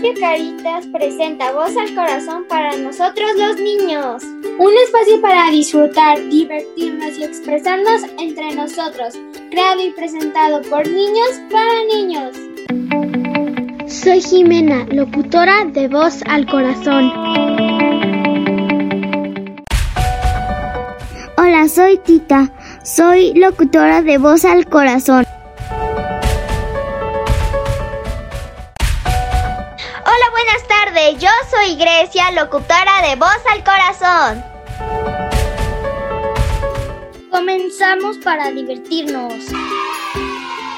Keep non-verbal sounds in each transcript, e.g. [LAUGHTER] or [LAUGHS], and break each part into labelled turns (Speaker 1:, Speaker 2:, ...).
Speaker 1: Caritas presenta Voz al Corazón para nosotros los niños.
Speaker 2: Un espacio para disfrutar, divertirnos y expresarnos entre nosotros, creado y presentado por niños para niños.
Speaker 3: Soy Jimena, locutora de Voz al Corazón. Hola, soy Tita, soy locutora de Voz al Corazón.
Speaker 1: Grecia, locutora de Voz al Corazón.
Speaker 2: Comenzamos para divertirnos.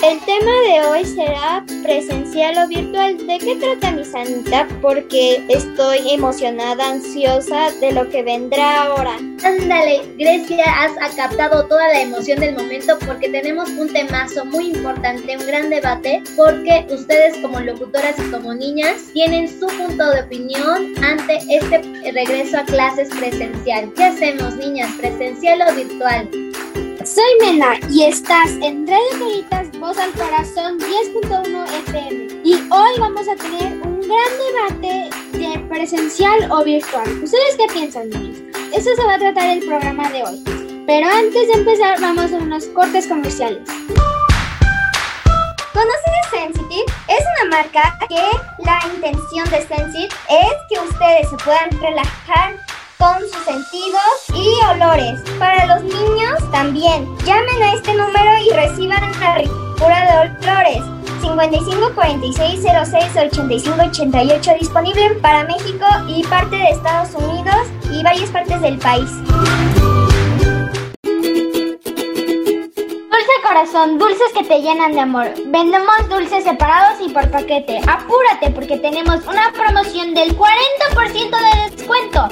Speaker 1: El tema de hoy será presencial o virtual. ¿De qué trata mi sanita? Porque estoy emocionada, ansiosa de lo que vendrá ahora.
Speaker 4: Ándale, Grecia, has captado toda la emoción del momento porque tenemos un temazo muy importante, un gran debate, porque ustedes como locutoras y como niñas tienen su punto de opinión ante este regreso a clases presencial. ¿Qué hacemos, niñas? ¿Presencial o virtual?
Speaker 2: Soy Mena y estás en Radio Caritas Voz al Corazón 10.1 FM. Y hoy vamos a tener un gran debate de presencial o virtual. ¿Ustedes qué piensan, niños? Eso se va a tratar el programa de hoy. Pero antes de empezar, vamos a unos cortes comerciales.
Speaker 1: ¿Conoces Sensitive? Es una marca que la intención de Sensitive es que ustedes se puedan relajar con sus sentidos y olores. Para los niños también. Llamen a este número y reciban la ricura de olores. 55 46 06 85 88 disponible para México y parte de Estados Unidos y varias partes del país.
Speaker 2: Dulce corazón, dulces que te llenan de amor. Vendemos dulces separados y por paquete. Apúrate porque tenemos una promoción del 40% de descuento.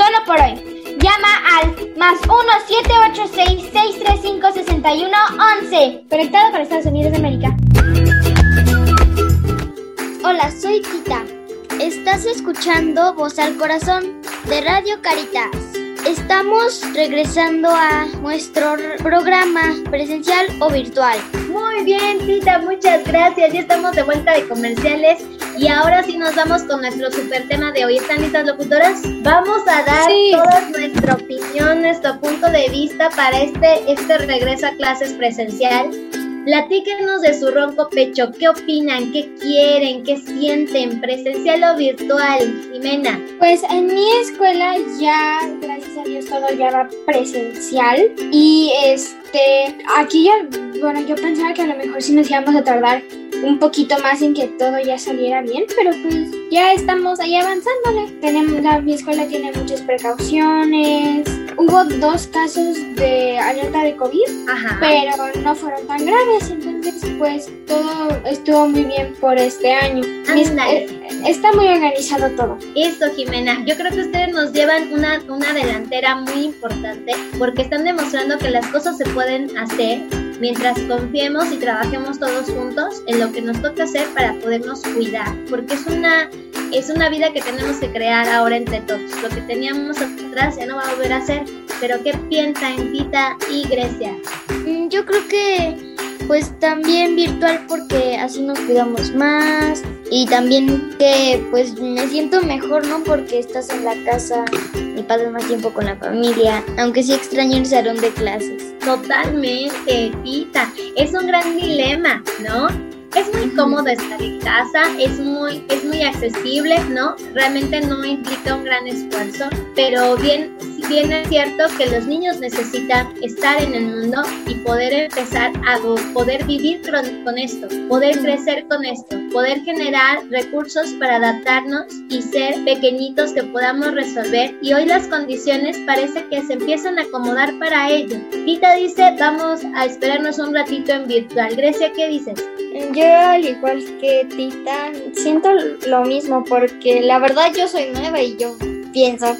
Speaker 2: Solo por hoy. Llama al más 1-786-635-6111. Conectado para Estados Unidos de América.
Speaker 3: Hola, soy Tita. Estás escuchando Voz al Corazón de Radio Caritas. Estamos regresando a nuestro programa presencial o virtual.
Speaker 4: Muy bien, Tita, muchas gracias. Ya estamos de vuelta de comerciales y ahora sí nos vamos con nuestro super tema de hoy. ¿Están listas, locutoras? Vamos a dar toda nuestra opinión, nuestro punto de vista para este, este regreso a clases presencial. Platíquenos de su ronco pecho. ¿Qué opinan? ¿Qué quieren? ¿Qué sienten? ¿Presencial o virtual? Jimena.
Speaker 2: Pues en mi escuela ya, gracias a Dios, todo ya va presencial. Y este, aquí ya, bueno, yo pensaba que a lo mejor sí nos íbamos a tardar un poquito más en que todo ya saliera bien, pero pues ya estamos ahí avanzándole. Tenemos, la, mi escuela tiene muchas precauciones. Hubo dos casos de alerta de COVID, pero no fueron tan graves, entonces pues todo estuvo muy bien por este año. está muy organizado todo.
Speaker 4: Eso, Jimena. Yo creo que ustedes nos llevan una, una delantera muy importante porque están demostrando que las cosas se pueden hacer mientras confiemos y trabajemos todos juntos en lo que nos toca hacer para podernos cuidar, porque es una es una vida que tenemos que crear ahora entre todos. Lo que teníamos atrás ya no va a volver a ser. Pero ¿qué piensan Tita y Grecia?
Speaker 3: Mm, yo creo que pues también virtual porque así nos cuidamos más y también que pues me siento mejor, ¿no? Porque estás en la casa y pasas más tiempo con la familia, aunque sí extraño el salón de clases.
Speaker 4: Totalmente, Tita. Es un gran dilema, ¿no? Es muy cómodo estar en casa, es muy, es muy accesible, ¿no? Realmente no implica un gran esfuerzo, pero bien, bien es cierto que los niños necesitan estar en el mundo y poder empezar a poder vivir con, esto, poder crecer con esto, poder generar recursos para adaptarnos y ser pequeñitos que podamos resolver. Y hoy las condiciones parece que se empiezan a acomodar para ello. Tita dice, vamos a esperarnos un ratito en virtual. Grecia, ¿qué dices?
Speaker 1: Yo, al igual que Tita, siento lo mismo porque la verdad yo soy nueva y yo pienso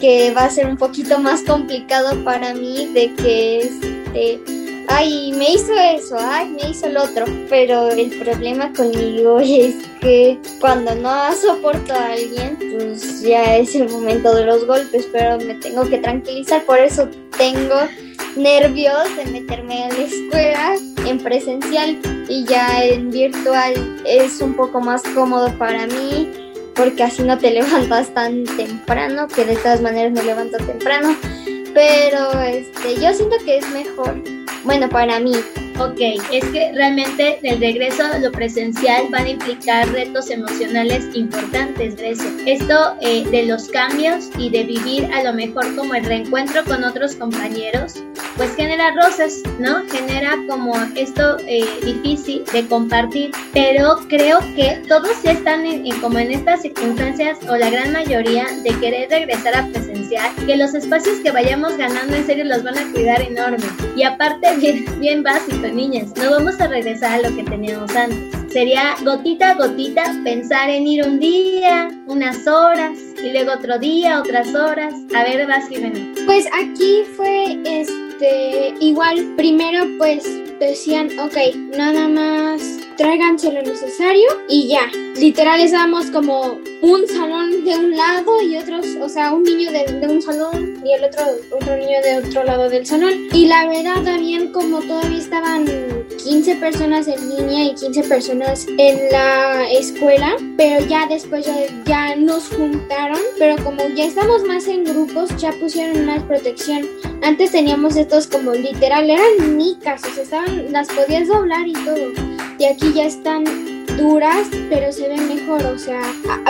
Speaker 1: que va a ser un poquito más complicado para mí de que este ay, me hizo eso, ay, me hizo el otro. Pero el problema conmigo [LAUGHS] es que cuando no soporto a alguien, pues ya es el momento de los golpes, pero me tengo que tranquilizar, por eso tengo nervios de meterme a la escuela
Speaker 3: en presencial y ya en virtual es un poco más cómodo para mí porque así no te [LAUGHS] levantas tan temprano, que de todas maneras me levanto temprano, pero este, yo siento que es mejor, bueno, para mí,
Speaker 4: Ok, es que realmente el regreso a lo presencial van a implicar retos emocionales importantes, Grecia. Esto eh, de los cambios y de vivir a lo mejor como el reencuentro con otros compañeros, pues genera roces, ¿no? Genera como esto eh, difícil de compartir, pero creo que todos ya están en, como en estas circunstancias o la gran mayoría de querer regresar a presencial, que los espacios que vayamos ganando en serio los van a cuidar enorme. Y aparte, [LAUGHS] bien, bien básico, niñas, no vamos a regresar a lo que teníamos antes. Sería gotita a gotita pensar en ir un día, unas horas, y luego otro día, otras horas. A ver, vas, Jimena.
Speaker 2: Pues aquí fue este igual, primero pues decían, ok, nada más tráiganse lo necesario y ya. Literal estábamos como un salón de un lado y otros, o sea, un niño de, un salón y el otro, otro niño de otro lado del salón. Y la verdad, habían como todavía estaban 15 personas en línea y 15 personas en la escuela, pero ya después ya, ya nos juntaron, pero como ya estamos más en grupos, ya pusieron más protección. Antes teníamos estos como literal, eran micas, o sea, estaban, las podías doblar y todo. Y aquí ya están duras, pero se ven mejor, o sea,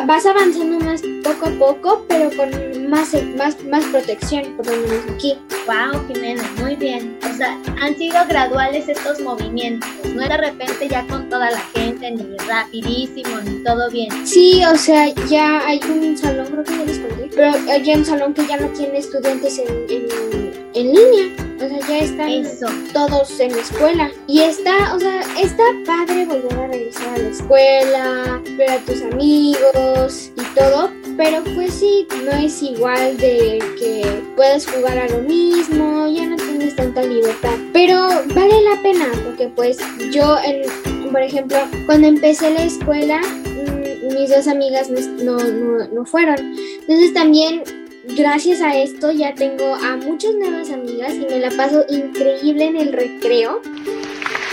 Speaker 2: vas avanzando más poco a poco, pero con más, más, más protección, por lo menos aquí.
Speaker 4: Wow, Jimena, muy bien. O sea, han sido graduales estos movimientos, no de repente ya con toda la gente, ni rapidísimo, ni todo bien.
Speaker 2: Sí, o sea, ya hay un salón, creo que ya les conté, pero hay un salón que ya no tiene estudiantes en, en, en línea. O sea, ya están todos en la escuela. Y está, o sea, está padre volver a regresar a la escuela, ver a tus amigos y todo. Pero pues sí, no es igual de que puedes jugar a lo mismo, ya no tienes tanta libertad. Pero vale la pena, porque pues yo, por ejemplo, cuando empecé la escuela, mis dos amigas no, no, no fueron. Entonces también gracias a esto ya tengo a muchas nuevas amigas y me la paso increíble en el recreo.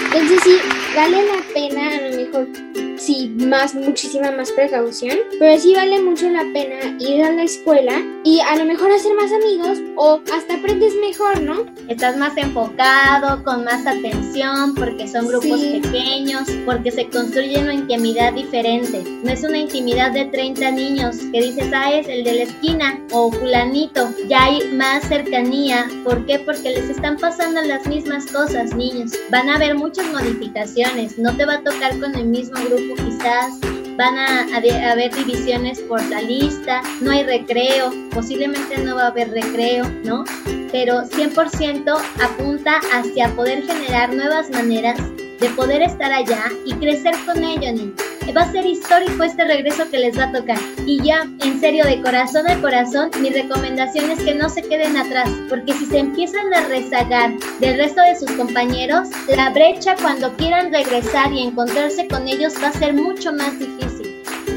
Speaker 2: Entonces sí, vale la pena a lo mejor sí, más, muchísima más precaución, pero sí vale mucho la pena ir a la escuela y a lo mejor hacer más amigos o hasta aprendes mejor, ¿no?
Speaker 4: Estás más enfocado, con más atención, porque son grupos pequeños, porque se construye una intimidad diferente. No es una intimidad de 30 niños que dices, ah, es el de la esquina o fulanito. Ya hay más cercanía. ¿Por qué? Porque les están pasando las mismas cosas, niños. Van a haber muchas modificaciones. No te va a tocar con el mismo grupo quizás van a, haber divisiones por la lista, no hay recreo, posiblemente no va a haber recreo, ¿no? Pero 100% apunta hacia poder generar nuevas maneras de poder estar allá y crecer con ello, niños. Va a ser histórico este regreso que les va a tocar. Y ya, en serio, de corazón a corazón, mi recomendación es que no se queden atrás, porque si se empiezan a rezagar del resto de sus compañeros, la brecha cuando quieran regresar y encontrarse con ellos va a ser mucho más difícil.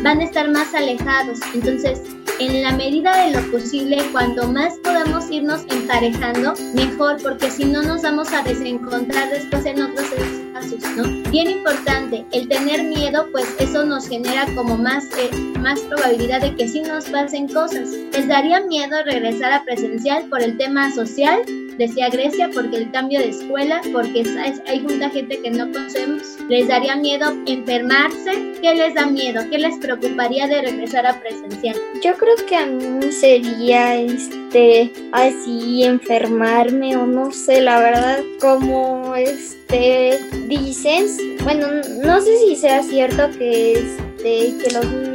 Speaker 4: Van a estar más alejados. Entonces, en la medida de lo posible, cuanto más podamos irnos emparejando, mejor, porque si no nos vamos a desencontrar después en otros espacios, ¿no? Bien importante, el tener miedo, pues eso nos genera como más, eh, más probabilidad de que sí nos pasen cosas. ¿Les daría miedo regresar a presencial por el tema social? Decía Grecia, porque el cambio de escuela, porque hay mucha gente que no conocemos, les daría miedo enfermarse, ¿qué les da miedo? ¿Qué les preocuparía de regresar a presencial?
Speaker 3: Yo creo que a mí sería este así enfermarme o no sé, la verdad, como este dices, bueno, no sé si sea cierto que este que los niños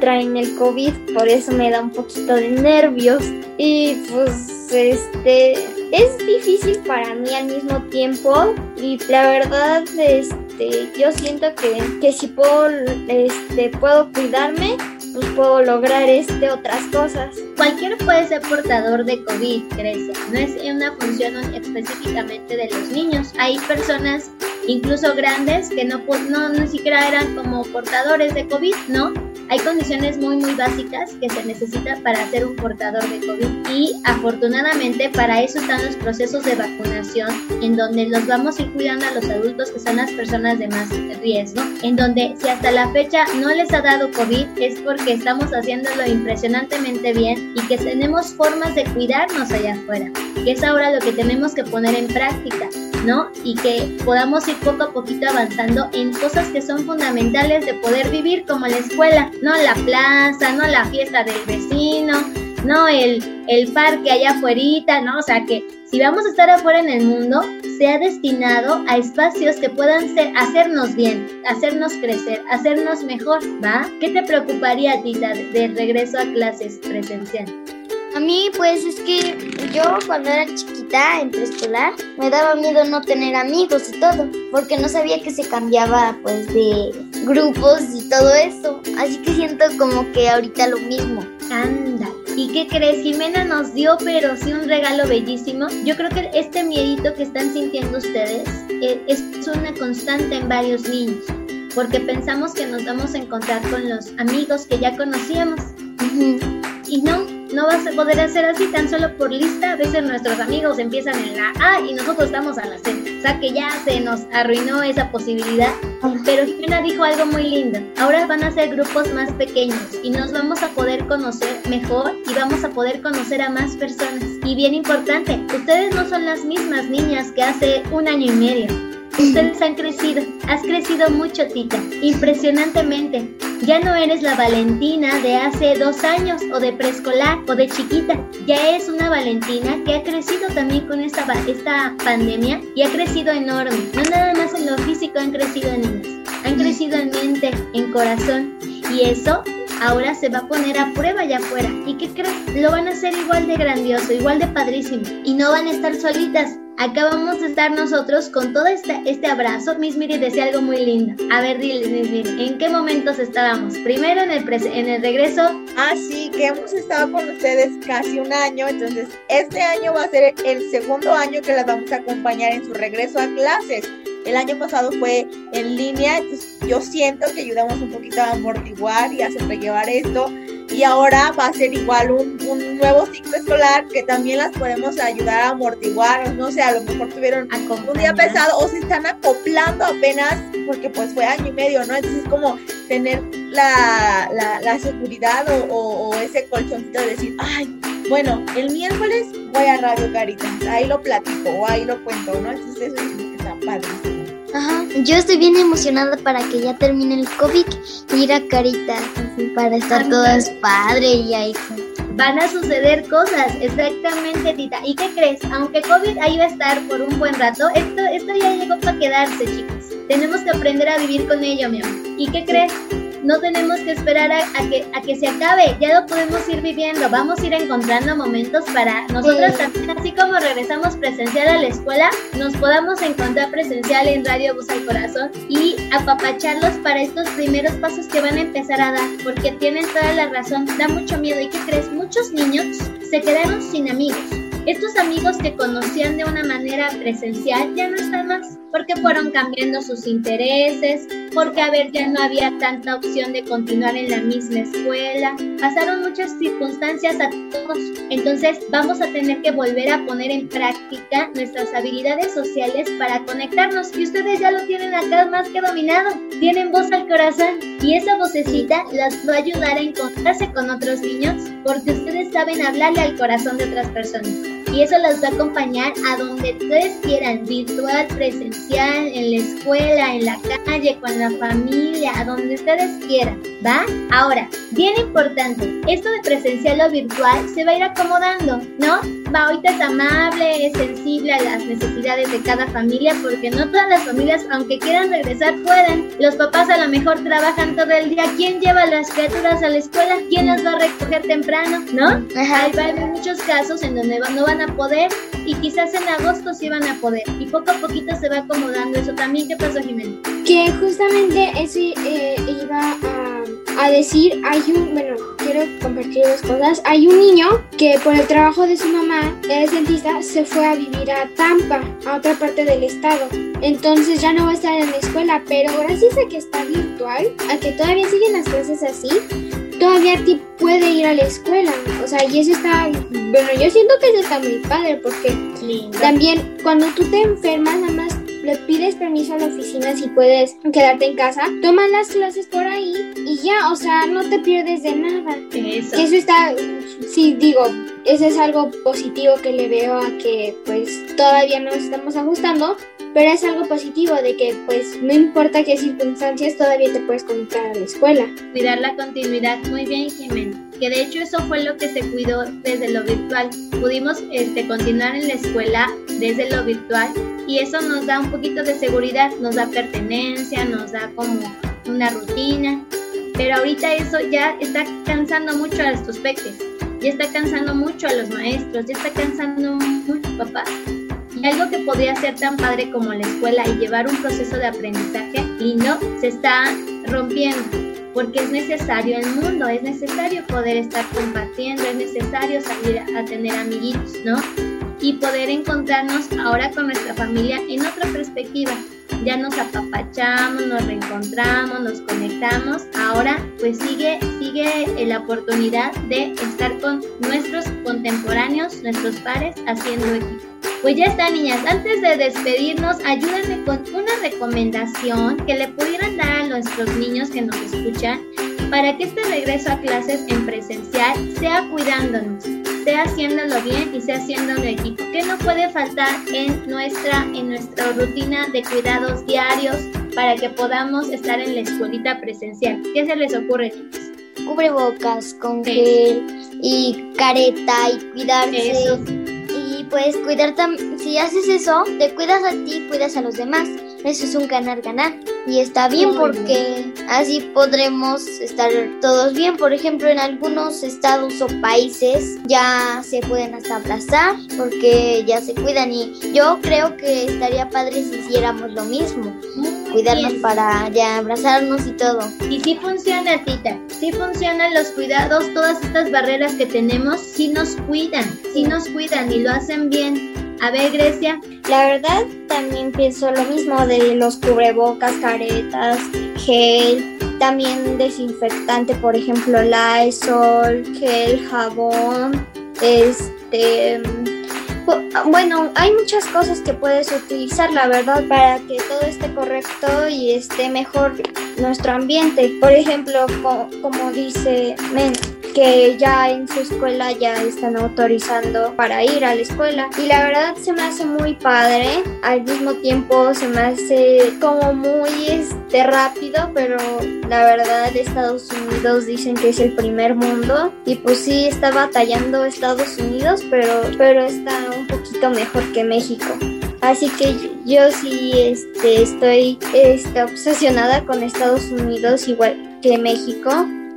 Speaker 3: traen el COVID, por eso me da un poquito de nervios y pues este es difícil para mí al mismo tiempo y la verdad este yo siento que, que si puedo este puedo cuidarme pues puedo lograr este otras cosas.
Speaker 4: Cualquiera puede ser portador de COVID, Grecia. No es una función específicamente de los niños. Hay personas incluso grandes que no, no ni siquiera eran como portadores de COVID, ¿no? Hay condiciones muy, muy básicas que se necesitan para ser un portador de COVID y afortunadamente para eso están los procesos de vacunación en donde los vamos a ir cuidando a los adultos que son las personas de más riesgo, en donde si hasta la fecha no les ha dado COVID es porque estamos haciéndolo impresionantemente bien y que tenemos formas de cuidarnos allá afuera, que es ahora lo que tenemos que poner en práctica. ¿No? Y que podamos ir poco a poquito avanzando en cosas que son fundamentales de poder vivir como la escuela, no la plaza, no la fiesta del vecino, no el, el parque allá afuera, ¿no? O sea que si vamos a estar afuera en el mundo, sea destinado a espacios que puedan ser, hacernos bien, hacernos crecer, hacernos mejor, ¿va? ¿Qué te preocuparía, Tita, de regreso a clases presencial?
Speaker 3: A mí, pues es que yo cuando era chiquita en preescolar me daba miedo no tener amigos y todo, porque no sabía que se cambiaba pues de grupos y todo eso. Así que siento como que ahorita lo mismo.
Speaker 4: Anda. ¿Y qué crees? Jimena nos dio, pero sí un regalo bellísimo. Yo creo que este miedito que están sintiendo ustedes eh, es una constante en varios niños, porque pensamos que nos vamos a encontrar con los amigos que ya conocíamos. Y no, no vas a poder hacer así tan solo por lista. A veces nuestros amigos empiezan en la A y nosotros estamos a la Z. O sea que ya se nos arruinó esa posibilidad. Pero Jimena dijo algo muy lindo. Ahora van a ser grupos más pequeños y nos vamos a poder conocer mejor y vamos a poder conocer a más personas. Y bien importante, ustedes no son las mismas niñas que hace un año y medio. Ustedes han crecido, has crecido mucho, Tita, impresionantemente. Ya no eres la Valentina de hace dos años o de preescolar o de chiquita. Ya es una Valentina que ha crecido también con esta, esta pandemia y ha crecido enorme. No nada más en lo físico han crecido en niños, han crecido en mente, en corazón. Y eso ahora se va a poner a prueba allá afuera. ¿Y qué crees? Lo van a hacer igual de grandioso, igual de padrísimo. Y no van a estar solitas. Acabamos de estar nosotros con todo este, este abrazo. Miss Miri decía algo muy lindo. A ver, dile, Miss Miri, ¿en qué momentos estábamos? Primero en el, en el regreso.
Speaker 5: Ah, sí, que hemos estado con ustedes casi un año. Entonces, este año va a ser el segundo año que las vamos a acompañar en su regreso a clases. El año pasado fue en línea, entonces yo siento que ayudamos un poquito a amortiguar y a sobrellevar esto y ahora va a ser igual un, un, nuevo ciclo escolar que también las podemos ayudar a amortiguar, no sé, a lo mejor tuvieron un día pesado o se están acoplando apenas porque pues fue año y medio, ¿no? Entonces es como tener la, la, seguridad o, o, ese colchoncito de decir, ay, bueno, el miércoles voy a Radio Caritas, ahí lo platico o ahí lo cuento, ¿no? Entonces eso es está padrísimo.
Speaker 3: Ajá, yo estoy bien emocionada para que ya termine el COVID y ir a Caritas, así para estar todas padre y ahí.
Speaker 4: Van a suceder cosas, exactamente, Tita. ¿Y qué crees? Aunque COVID ahí va a estar por un buen rato, esto, esto ya llegó para quedarse, chicos. Tenemos que aprender a vivir con ello, mi amor. ¿Y qué crees? No tenemos que esperar a, que, a que se acabe, ya lo podemos ir viviendo, vamos a ir encontrando momentos para nosotros también, así como regresamos presencial a la escuela, nos podamos encontrar presencial en Radio Bus al Corazón y apapacharlos para estos primeros pasos que van a empezar a dar, porque tienen toda la razón, da mucho miedo. Y ¿qué crees? Muchos niños se quedaron sin amigos. Estos amigos que conocían de una manera presencial ya no están más porque fueron cambiando sus intereses, porque a ver ya no había tanta opción de continuar en la misma escuela, pasaron muchas circunstancias a todos, entonces vamos a tener que volver a poner en práctica nuestras habilidades sociales para conectarnos. Y ustedes ya lo tienen acá más que dominado, tienen voz al corazón. Y esa vocecita las va a ayudar a encontrarse con otros niños porque ustedes saben hablarle al corazón de otras personas y eso las va a acompañar a donde ustedes quieran, virtual, presencial, en la escuela, en la calle, con la familia, a donde ustedes quieran, ¿va? Ahora, bien importante, esto de presencial o virtual se va a ir acomodando, ¿no? Va, ahorita es amable, es sensible a las necesidades de cada familia, porque no todas las familias, aunque quieran regresar, pueden. Los papás a lo mejor trabajan todo el día. ¿Quién lleva a las criaturas a la escuela? ¿Quién las va a recoger temprano? ¿No? Hay, va a haber muchos casos en donde no van a poder y quizás en agosto sí van a poder. Y poco a poquito se va acomodando eso también. ¿Qué pasó, Jimena?
Speaker 2: Que justamente eso eh, iba a a decir, hay un, bueno, quiero compartir dos cosas. Hay un niño que por el trabajo de su mamá, es dentista, se fue a vivir a Tampa, a otra parte del estado. Entonces ya no va a estar en la escuela, pero gracias a que está virtual, a que todavía siguen las clases así, todavía ti puede ir a la escuela. O sea, y eso está, bueno, yo siento que eso está muy padre porque también cuando tú te enfermas, nada más le pides permiso a la oficina si puedes quedarte en casa, toman las clases por ahí y ya, o sea, no te pierdes de nada.
Speaker 4: Eso.
Speaker 2: Que eso está, sí, digo, eso es algo positivo que le veo a que pues todavía nos estamos ajustando, pero es algo positivo de que pues no importa qué circunstancias todavía te puedes conectar a la escuela.
Speaker 4: Cuidar la continuidad. Muy bien, Jimena. Que de hecho eso fue lo que se cuidó desde lo virtual. Pudimos este, continuar en la escuela desde lo virtual y eso nos da un poquito de seguridad, nos da pertenencia, nos da como una rutina. Pero ahorita eso ya está cansando mucho a estos peques, ya está cansando mucho a los maestros, ya está cansando mucho a papás. Y algo que podría ser tan padre como la escuela y llevar un proceso de aprendizaje lindo se está rompiendo porque es necesario el mundo, es necesario poder estar compartiendo, es necesario salir a tener amiguitos, ¿no? Y poder encontrarnos ahora con nuestra familia en otra perspectiva. Ya nos apapachamos, nos reencontramos, nos conectamos. Ahora pues sigue, sigue la oportunidad de estar con nuestros contemporáneos, nuestros pares, haciendo equipo. Pues ya está, niñas. Antes de despedirnos, ayúdenme con una recomendación que le pudieran dar a nuestros niños que nos escuchan para que este regreso a clases en presencial sea cuidándonos, sea haciéndolo bien y sea haciéndolo en equipo. ¿Qué no puede faltar en nuestra, en nuestra rutina de cuidados diarios para que podamos estar en la escuelita presencial? ¿Qué se les ocurre, chicos?
Speaker 3: Cubrebocas con
Speaker 4: Sí.
Speaker 3: gel y careta y cuidarse.
Speaker 4: Eso.
Speaker 3: Y pues cuidar también, si haces eso, te cuidas a ti, cuidas a los demás. Eso es un ganar-ganar. Y está bien porque así podremos estar todos bien. Por ejemplo, en algunos estados o países ya se pueden hasta abrazar porque ya se cuidan. Y yo creo que estaría padre si hiciéramos lo mismo. Cuidarnos para ya abrazarnos y todo.
Speaker 4: Y sí funciona, Tita. Sí funcionan los cuidados, todas estas barreras que tenemos, sí nos cuidan, sí nos cuidan y lo hacen bien. A ver, Grecia,
Speaker 1: La verdad, también pienso lo mismo de los cubrebocas, caretas, gel, también desinfectante, por ejemplo, Lysol, gel, jabón, este... bu- Bueno, hay muchas cosas que puedes utilizar, la verdad, para que todo esté correcto y esté mejor nuestro ambiente. Por ejemplo, co- como dice Men, que ya en su escuela ya están autorizando para ir a la escuela. Y la verdad se me hace muy padre. Al mismo tiempo se me hace como muy este rápido pero la verdad Estados Unidos dicen que es el primer mundo. Y pues sí está batallando Estados Unidos pero pero está un poquito mejor que México. Así que yo sí este, estoy este, obsesionada con Estados Unidos igual que México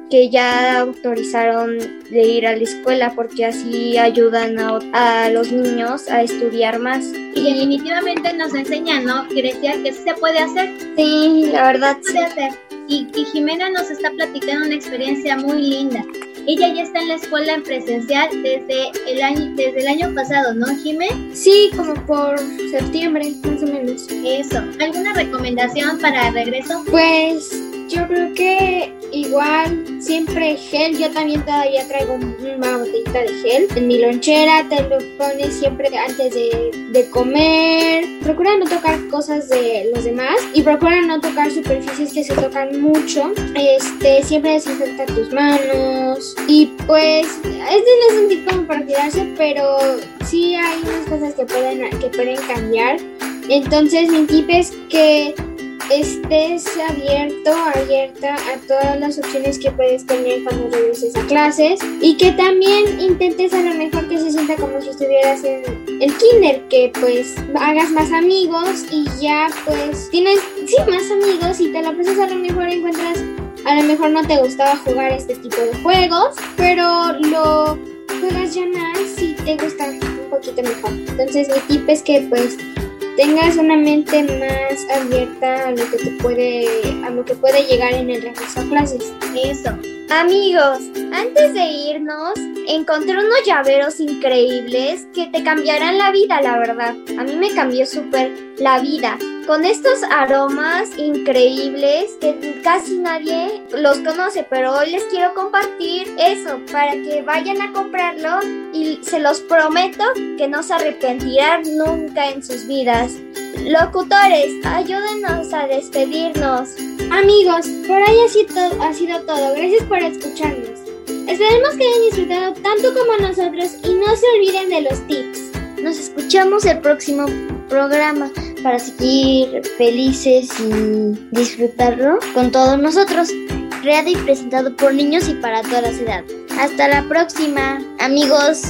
Speaker 1: que ya autorizaron de ir a la escuela porque así ayudan a, a los niños a estudiar más.
Speaker 4: y definitivamente nos enseñan, ¿no, Grecia? Que sí se puede hacer,
Speaker 1: Sí, la verdad
Speaker 4: se
Speaker 1: sí.
Speaker 4: puede hacer. Y, y Jimena nos está platicando una experiencia muy linda. Ella ya está en la escuela en presencial desde el año, desde el año pasado, ¿no, Jimé?
Speaker 2: Sí, como por septiembre, más o menos.
Speaker 4: Eso. ¿Alguna recomendación para regreso?
Speaker 2: Pues yo creo que igual siempre gel, yo también todavía traigo una botellita de gel en mi lonchera, te lo pones siempre antes de, de comer, procura no tocar cosas de los demás y procura no tocar superficies que se tocan mucho, este, siempre desinfecta tus manos y pues este no es un tip como para cuidarse, pero sí hay unas cosas que pueden, que pueden cambiar, entonces mi tip es que estés abierto, abierta a todas las opciones que puedes tener cuando regreses a clases y que también intentes a lo mejor que se sienta como si estuvieras en el kinder, que pues hagas más amigos y ya pues tienes, sí, más amigos y te la pasas a lo mejor encuentras, a lo mejor no te gustaba jugar este tipo de juegos, pero lo juegas ya más y te gusta un poquito mejor. Entonces mi tip es que pues tengas una mente más abierta a lo que te puede, a lo que puede llegar en el regreso a clases.
Speaker 4: Eso.
Speaker 1: Amigos, antes de irnos, encontré unos llaveros increíbles que te cambiarán la vida, la verdad. A mí me cambió súper la vida. Con estos aromas increíbles que casi nadie los conoce, pero hoy les quiero compartir eso para que vayan a comprarlo y se los prometo que no se arrepentirán nunca en sus vidas. Locutores, ayúdenos a despedirnos.
Speaker 2: Amigos, por ahí ha sido, ha sido todo. Gracias por escucharnos. Esperemos que hayan disfrutado tanto como nosotros y no se olviden de los tips.
Speaker 3: Nos escuchamos el próximo programa para seguir felices y disfrutarlo con todos nosotros. Creado y presentado por niños y para todas las edades. Hasta la próxima, amigos.